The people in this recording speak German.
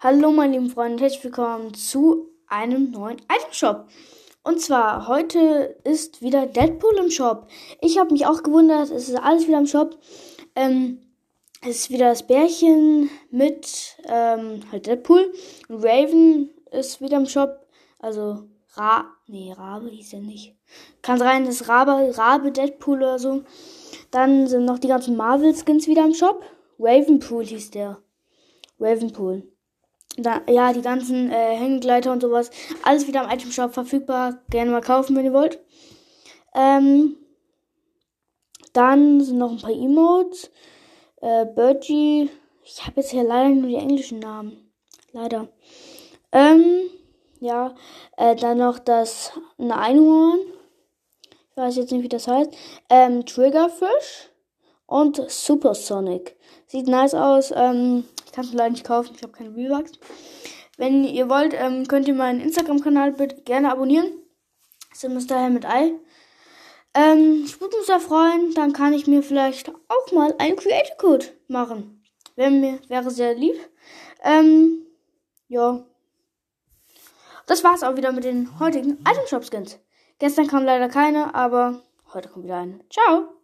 Hallo meine lieben Freunde, herzlich willkommen zu einem neuen Item Shop. Und zwar heute ist wieder Deadpool im Shop. Ich habe mich auch gewundert, es ist alles wieder im Shop. Ähm, es ist wieder das Bärchen mit ähm, halt Deadpool. Raven ist wieder im Shop. Also Ra nee, Rabe hieß er nicht. Kann sein, dass Rabe, Rabe Deadpool oder so. Dann sind noch die ganzen Marvel Skins wieder im Shop. Ravenpool hieß der. Ravenpool. Da, ja, die ganzen äh, Hängegleiter und sowas. Alles wieder im Item Shop verfügbar. Gerne mal kaufen, wenn ihr wollt. Ähm, dann sind noch ein paar Emotes. Äh, Birgie. Ich habe jetzt hier leider nur die englischen Namen. Leider. Ähm, ja. Äh, dann noch das eine Einhorn. Ich weiß jetzt nicht, wie das heißt. Ähm, Triggerfish und Supersonic. Sieht nice aus. Ähm, ich kann es leider nicht kaufen. Ich habe keine V-Bucks. Wenn ihr wollt, ähm, könnt ihr meinen Instagram-Kanal bitte gerne abonnieren. Daher mit Ei. Ähm, ich würde mich sehr freuen. Dann kann ich mir vielleicht auch mal einen Creator Code machen. Wäre mir, wäre sehr lieb. Ähm, ja. Das war's auch wieder mit den heutigen Item Shop Skins. Gestern kam leider keine, aber heute kommt wieder eine. Ciao!